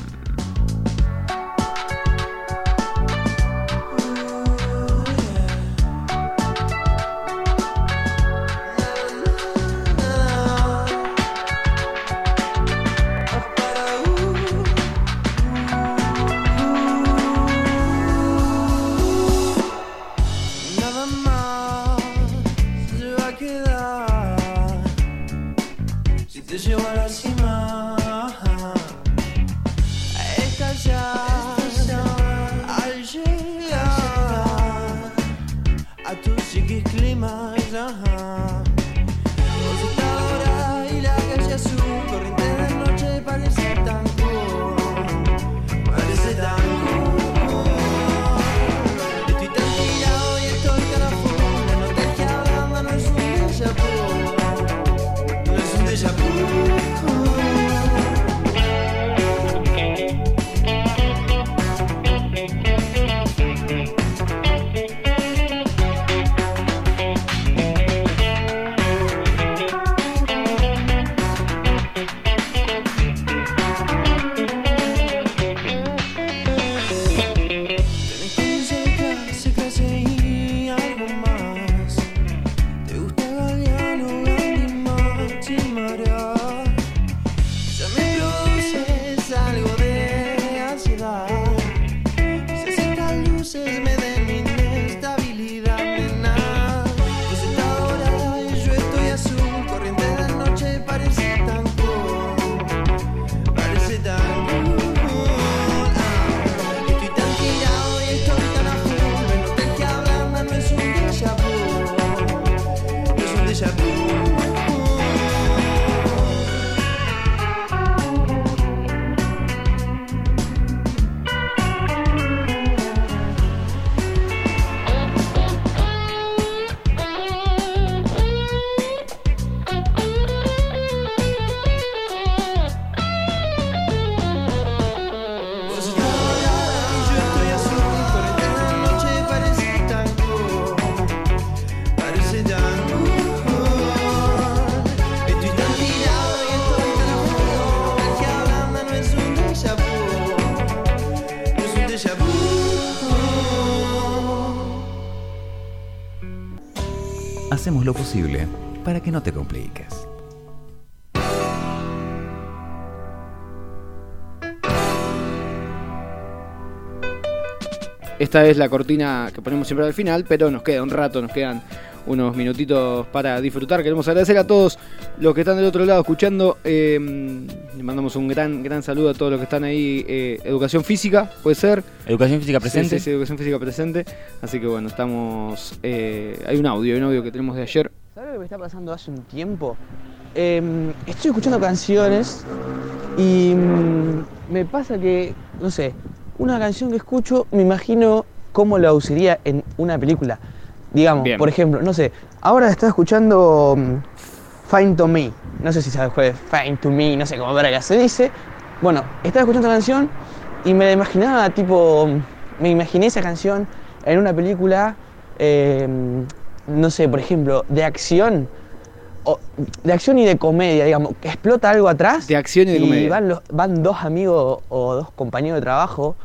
Lo posible para que no te compliques. Esta es la cortina que ponemos siempre al final, pero nos queda un rato, nos quedan unos minutitos para disfrutar. Queremos agradecer a todos los que están del otro lado escuchando. eh, le mandamos un gran, gran saludo a todos los que están ahí. eh, educación física, puede ser. Educación física presente. Sí, sí, educación física presente. Así que bueno, estamos. eh, hay un audio, hay un audio que tenemos de ayer. ¿Sabes lo que me está pasando hace un tiempo? Em, estoy escuchando canciones y mm, me pasa que, no sé, una canción que escucho me imagino cómo la usaría en una película. Digamos, Bien. por ejemplo, no sé, ahora está escuchando mm, Find to Me no sé si cuál es, Fine to Me, no sé cómo verga se dice. Bueno, estaba escuchando la canción y me la imaginaba tipo, me imaginé esa canción en una película, eh, no sé, por ejemplo, de acción, o- de acción y de comedia, digamos, que explota algo atrás. De acción y de comedia. van, los- van dos amigos o dos compañeros de trabajo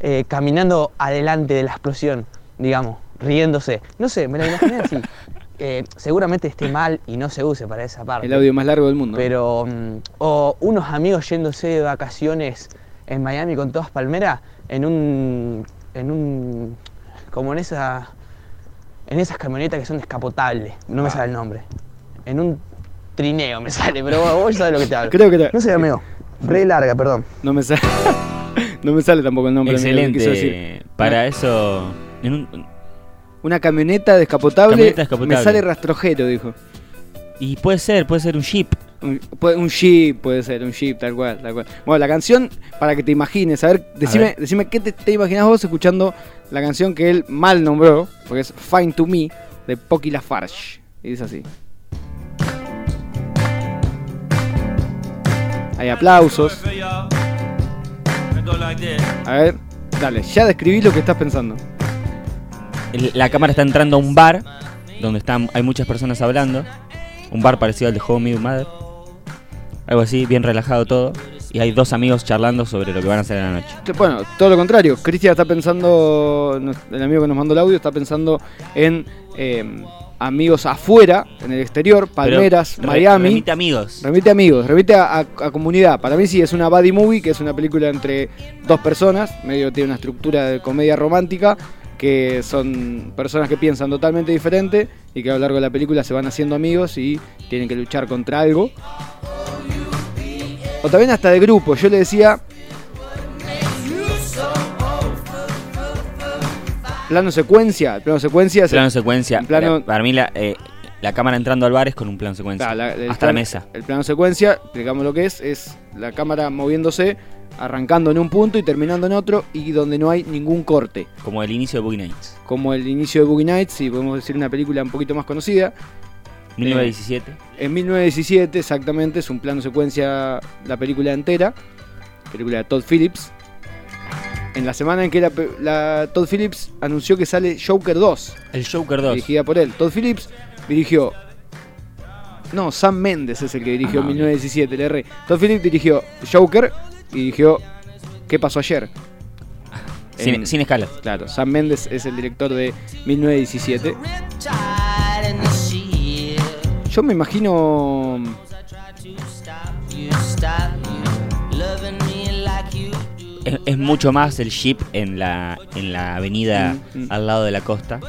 eh, caminando adelante de la explosión, digamos, riéndose. No sé, me la imaginé así. Eh, seguramente esté mal y no se use para esa parte. El audio más largo del mundo. Pero, mm, o unos amigos yéndose de vacaciones en Miami con todas palmeras, en un, en un, como en esa, en esas camionetas que son descapotables, no me Ah. sale el nombre, en un trineo me sale, pero vos, vos sabés lo que te hablo. Creo que te- No se llameó, re larga, perdón. No me sale. no me sale tampoco el nombre. amigo, decir. Excelente. Para eso. en un- Una camioneta descapotable. Camioneta descapotable. Me sale rastrojero, dijo. y puede ser, puede ser un jeep. Un, un jeep puede ser, un jeep, tal cual, tal cual. Bueno, la canción, para que te imagines, a ver, decime, ver. decime qué te, te imaginas vos escuchando la canción que él mal nombró, porque es Fine to Me, de Pocky Lafarge. Y dice así. Hay aplausos. A ver, dale, ya describí lo que estás pensando. El- La cámara está entrando a un bar donde están, hay muchas personas hablando. Un bar parecido al de Home Me Mother. Algo así, bien relajado todo. Y hay dos amigos charlando sobre lo que van a hacer en la noche. Bueno, todo lo contrario. Cristian está pensando, el amigo que nos mandó el audio, está pensando en eh, amigos afuera, en el exterior, Palmeras, Pero Miami. remite amigos. Remite amigos, remite a, a- a comunidad. Para mí sí es una buddy movie, que es una película entre dos personas, medio tiene una estructura de comedia romántica, que son personas que piensan totalmente diferente y que a lo largo de la película se van haciendo amigos y tienen que luchar contra algo. O también hasta de grupo, yo le decía... Plano secuencia, plano secuencia Plano secuencia. en plano- La- para mí la, eh, la cámara entrando al bar es con un plano secuencia. Claro, la- el hasta la mesa. El plano secuencia, explicamos lo que es, es la cámara moviéndose, arrancando en un punto y terminando en otro, y donde no hay ningún corte. Como el inicio de Boogie Nights. Como el inicio de Boogie Nights, si podemos decir una película un poquito más conocida. 1917. En 1917, exactamente, es un plano secuencia la película entera, película de Todd Phillips. En la semana en que la, la Todd Phillips anunció que sale Joker 2, El Joker 2. dirigida por él. Todd Phillips dirigió. No, Sam Mendes es el que dirigió Ah, ok. 1917, le erré. Todd Phillips dirigió Joker y dirigió ¿Qué pasó ayer? Sin, En- sin escalas. Claro, Sam Mendes es el director de 1917. Yo me imagino. Es, es mucho más el jeep en la, en la avenida Mm, mm. al lado de la costa.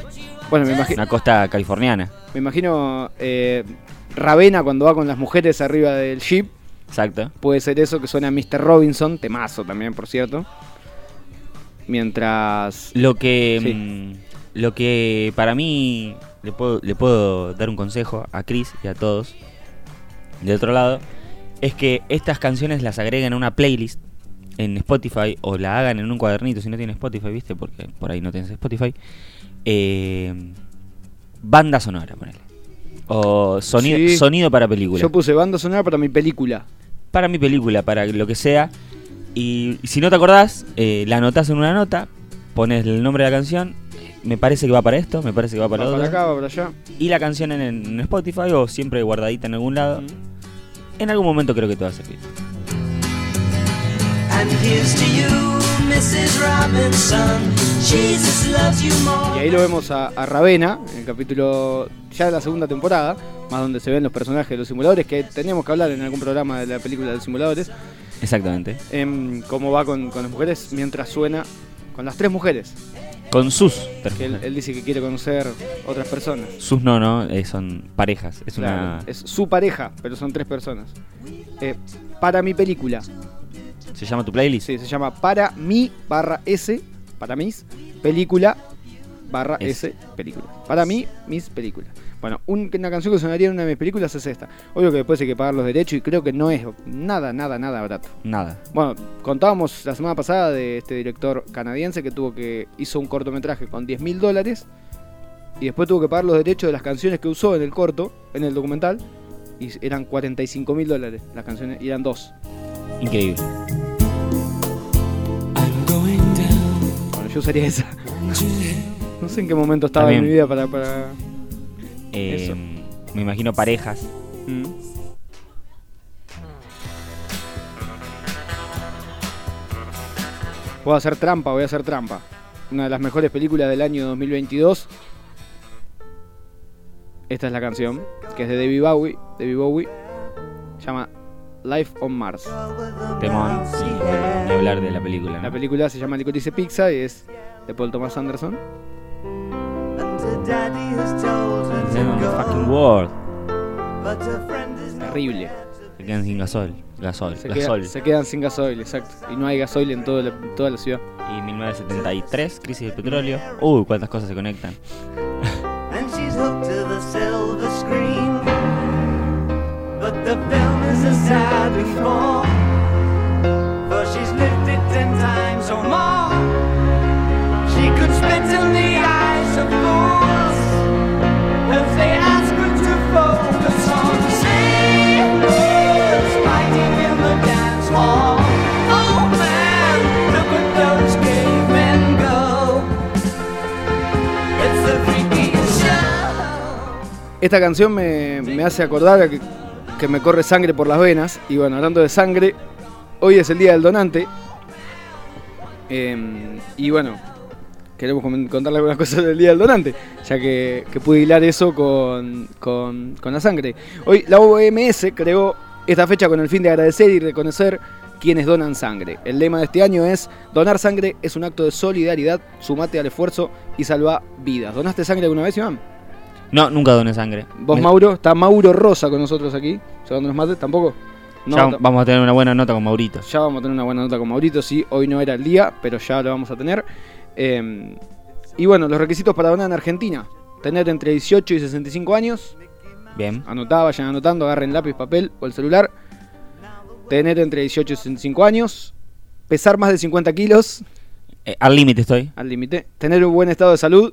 Bueno, me imagino. Una costa californiana. Me imagino eh, Ravena cuando va con las mujeres arriba del jeep. Exacto. Puede ser eso que suena a Mr. Robinson, temazo también, por cierto. Mientras. Lo que, Sí. mm, lo que para mí le puedo, le puedo dar un consejo a Chris y a todos de otro lado es que estas canciones las agreguen a una playlist en Spotify o la hagan en un cuadernito si no tienes Spotify, ¿viste? Porque por ahí no tienes Spotify. Eh, banda sonora, ponele. O sonido, Sí. sonido para película. Yo puse banda sonora para mi película. para mi película, para lo que sea. Y si no te acordás, eh, la anotás en una nota, pones el nombre de la canción. Me parece que va para esto, me parece que va para Va lo para otro. acá, va para allá. Y la canción en, en Spotify o siempre guardadita en algún lado. En algún momento creo que te va a servir. Y ahí lo vemos a, a Ravena, en el capítulo ya de la segunda temporada, más donde se ven los personajes de los simuladores, que tenemos que hablar en algún programa de la película de los simuladores, Exactamente. em, cómo va con, con las mujeres mientras suena con las tres mujeres. Con sus. Que él, él dice que quiere conocer otras personas. Sus no, no, eh, son parejas. Es Claro, una. es su pareja, pero son tres personas. Eh, para mi película. ¿Se llama tu playlist? Sí, se llama Para mi barra S, para mis, película barra S. S, película. Para mí, mis películas. Bueno, un- una canción que sonaría en una de mis películas es esta. Obvio que después hay que pagar los derechos y creo que no es nada, nada, nada barato. Nada. Bueno, contábamos la semana pasada de este director canadiense que tuvo que hizo un cortometraje con 10 mil dólares y después tuvo que pagar los derechos de las canciones que usó en el corto, en el documental, y eran 45 mil dólares las canciones y eran dos. Increíble. Yo usaría esa. No sé en qué momento estaba en mi vida para. para... Eh, Eso. Me imagino parejas. Mm. Puedo hacer trampa, voy a hacer trampa. Una de las mejores películas del año 2022. Esta es la canción, que es de David Bowie. David Bowie. Se llama Life on Mars. Temón. Y hablar de la película. ¿no? La película se llama Licorice Pizza y es de Paul Thomas Anderson. Fucking world. Terrible. Se quedan sin gasol. Gasol. Se, queda- gasol. se quedan sin gasoil, exacto. Y no hay gasoil en todo la- toda la ciudad. Y 1973, crisis del petróleo. Uy, cuántas cosas se conectan. Esta canción me, me hace acordar que, que me corre sangre por las venas. Y bueno, hablando de sangre, hoy es el día del donante. Em, y bueno, queremos contarle algunas cosas del día del donante, ya que, que pude hilar eso con- con la sangre. Hoy la OMS creó esta fecha con el fin de agradecer y reconocer quienes donan sangre. El lema de este año es: Donar sangre es un acto de solidaridad, sumate al esfuerzo y salva vidas. ¿Donaste sangre alguna vez, Iván? No, nunca doné sangre. ¿Vos, Me- Mauro? Está Mauro Rosa con nosotros aquí, llevándonos mate, ¿tampoco? No, ya ta- vamos a tener una buena nota con Maurito. ya vamos a tener una buena nota con Maurito, sí, hoy no era el día, pero ya lo vamos a tener. Eh, y bueno, los requisitos para donar en Argentina. Tener entre 18 y 65 años. Bien. Anotá, vayan anotando, agarren lápiz, papel o el celular. Tener entre 18 y 65 años. Pesar más de 50 kilos, Eh, al límite estoy. al límite. Tener un buen estado de salud.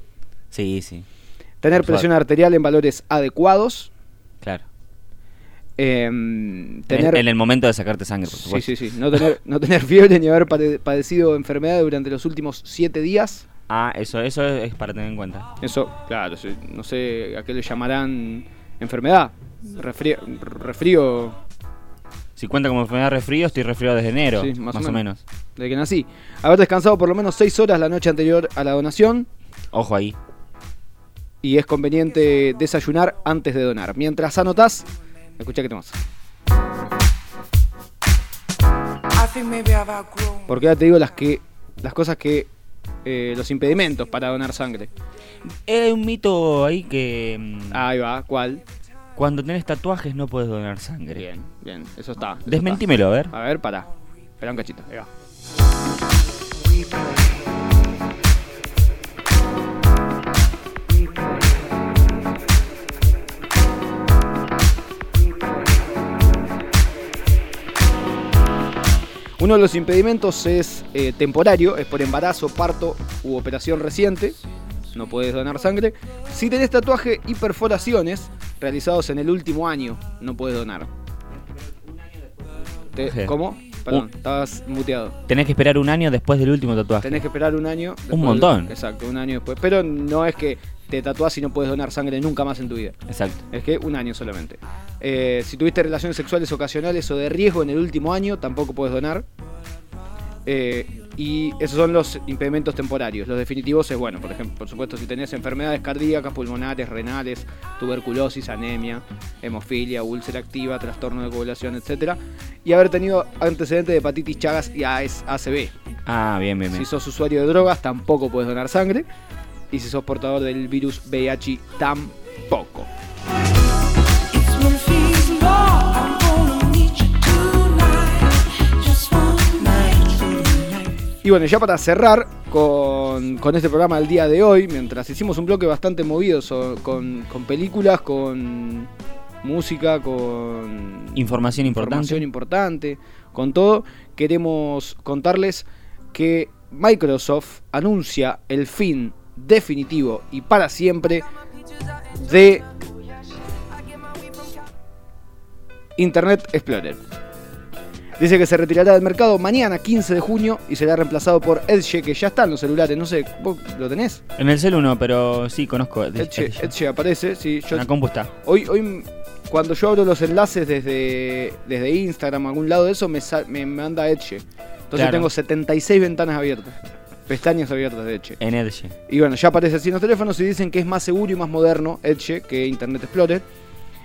Sí, sí. Tener Por presión suerte. arterial en valores adecuados. Claro. eh, En- tener En el momento de sacarte sangre, por Sí, supuesto. sí, sí. No tener, no tener fiebre ni haber pade- padecido enfermedad durante los últimos siete días. Ah, eso, eso es para tener en cuenta. Eso, claro, sí, no sé a qué le llamarán enfermedad. Refrío. refrío Si cuenta como enfermedad resfrío, estoy resfriado desde enero, Sí, más, más o o menos. de que nací. Haber descansado por lo menos seis horas la noche anterior a la donación. Ojo ahí. Y es conveniente desayunar antes de donar. Mientras anotás, escucha que outgrown. Porque ahora te digo las que. las cosas que. eh, los impedimentos para donar sangre. Hay un mito ahí que mm, Ahí va, ¿cuál? cuando tenés tatuajes no puedes donar sangre. Bien, bien, eso está. eso Desmentímelo, a ver. A ver, pará. Espera un cachito, ahí va. Uno de los impedimentos es eh, temporario, es por embarazo, parto u operación reciente. No puedes donar sangre. Si tenés tatuaje y perforaciones realizados en el último año, no puedes donar. Te-. ¿Cómo? Perdón, estabas muteado. Tenés que esperar un año después del último tatuaje. Tenés que esperar un año. después del- montón. exacto, un año después. Pero no es que te tatuás y no puedes donar sangre nunca más en tu vida. Exacto. Es que un año solamente. Eh, si tuviste relaciones sexuales ocasionales o de riesgo en el último año, tampoco puedes donar. Eh, y esos son los impedimentos temporarios. Los definitivos es, bueno, por ejemplo, por supuesto, si tenés enfermedades cardíacas, pulmonares, renales, tuberculosis, anemia, hemofilia, úlcera activa, trastorno de coagulación, etc. Y haber tenido antecedentes de hepatitis Chagas y ACV. Ah, bien, bien, bien. Si sos usuario de drogas, tampoco puedes donar sangre. Y si sos portador del virus VIH, tampoco. Y bueno, ya para cerrar con, con este programa del día de hoy, mientras hicimos un bloque bastante movido so- con, con películas, con música, con Información importante. información importante, con todo, queremos contarles que Microsoft anuncia el fin definitivo y para siempre de Internet Explorer. Dice que se retirará del mercado mañana 15 de junio y será reemplazado por Edge, que ya está en los celulares. No sé, ¿vos lo tenés? En el celu no, pero sí conozco. Edge, Edge. Edge aparece, sí. Yo, En la compu está. hoy, hoy, cuando yo abro los enlaces desde, desde Instagram, algún lado de eso, me, me manda Edge. Entonces Claro. tengo 76 ventanas abiertas. Pestañas abiertas de Edge. En Edge. Y bueno, ya aparece así en los teléfonos y dicen que es más seguro y más moderno Edge que Internet Explorer.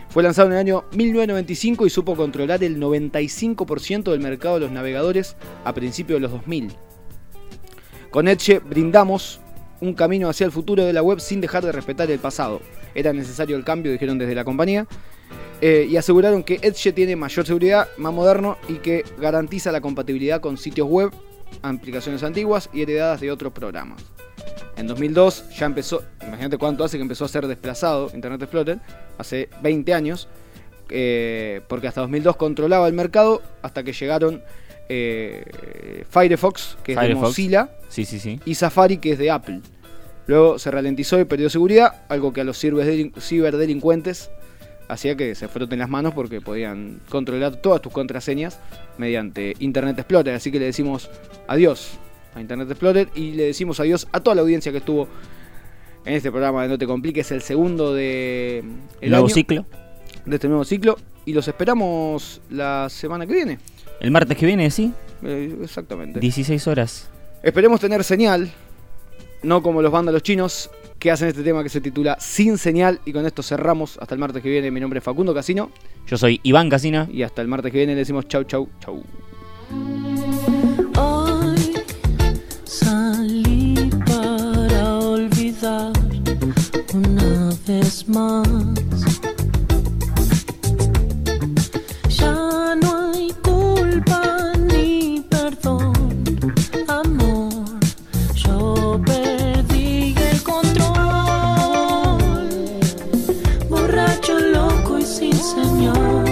Fue lanzado en el año 1995 y supo controlar el 95% del mercado de los navegadores a principios de los 2000. Con Edge brindamos un camino hacia el futuro de la web sin dejar de respetar el pasado. Era necesario el cambio, dijeron desde la compañía. Eh, y aseguraron que Edge tiene mayor seguridad, más moderno y que garantiza la compatibilidad con sitios web, aplicaciones antiguas y heredadas de otros programas. En 2002 ya empezó, imagínate cuánto hace que empezó a ser desplazado Internet Explorer, hace 20 años, eh, porque hasta 2002 controlaba el mercado hasta que llegaron eh, Firefox, que es de. Mozilla, Sí, sí, sí. y Safari, que es de Apple. Luego se ralentizó y perdió seguridad, algo que a los ciberdelin- ciberdelincuentes hacía que se froten las manos porque podían controlar todas tus contraseñas mediante Internet Explorer. Así que le decimos adiós a Internet Explorer y le decimos adiós a toda la audiencia que estuvo en este programa de No Te Compliques, el segundo de el Nuevo año, ciclo. de este nuevo ciclo. Y los esperamos la semana que viene. El martes que viene, sí. Eh, exactamente. 16 horas. Esperemos tener señal, no como los vándalos chinos que hacen este tema que se titula Sin señal. Y con esto cerramos hasta el martes que viene. Mi nombre es Facundo Casino. Yo soy Iván Casina. Y hasta el martes que viene le decimos chau, chau, chau. Hoy salí para olvidar una vez más Señor.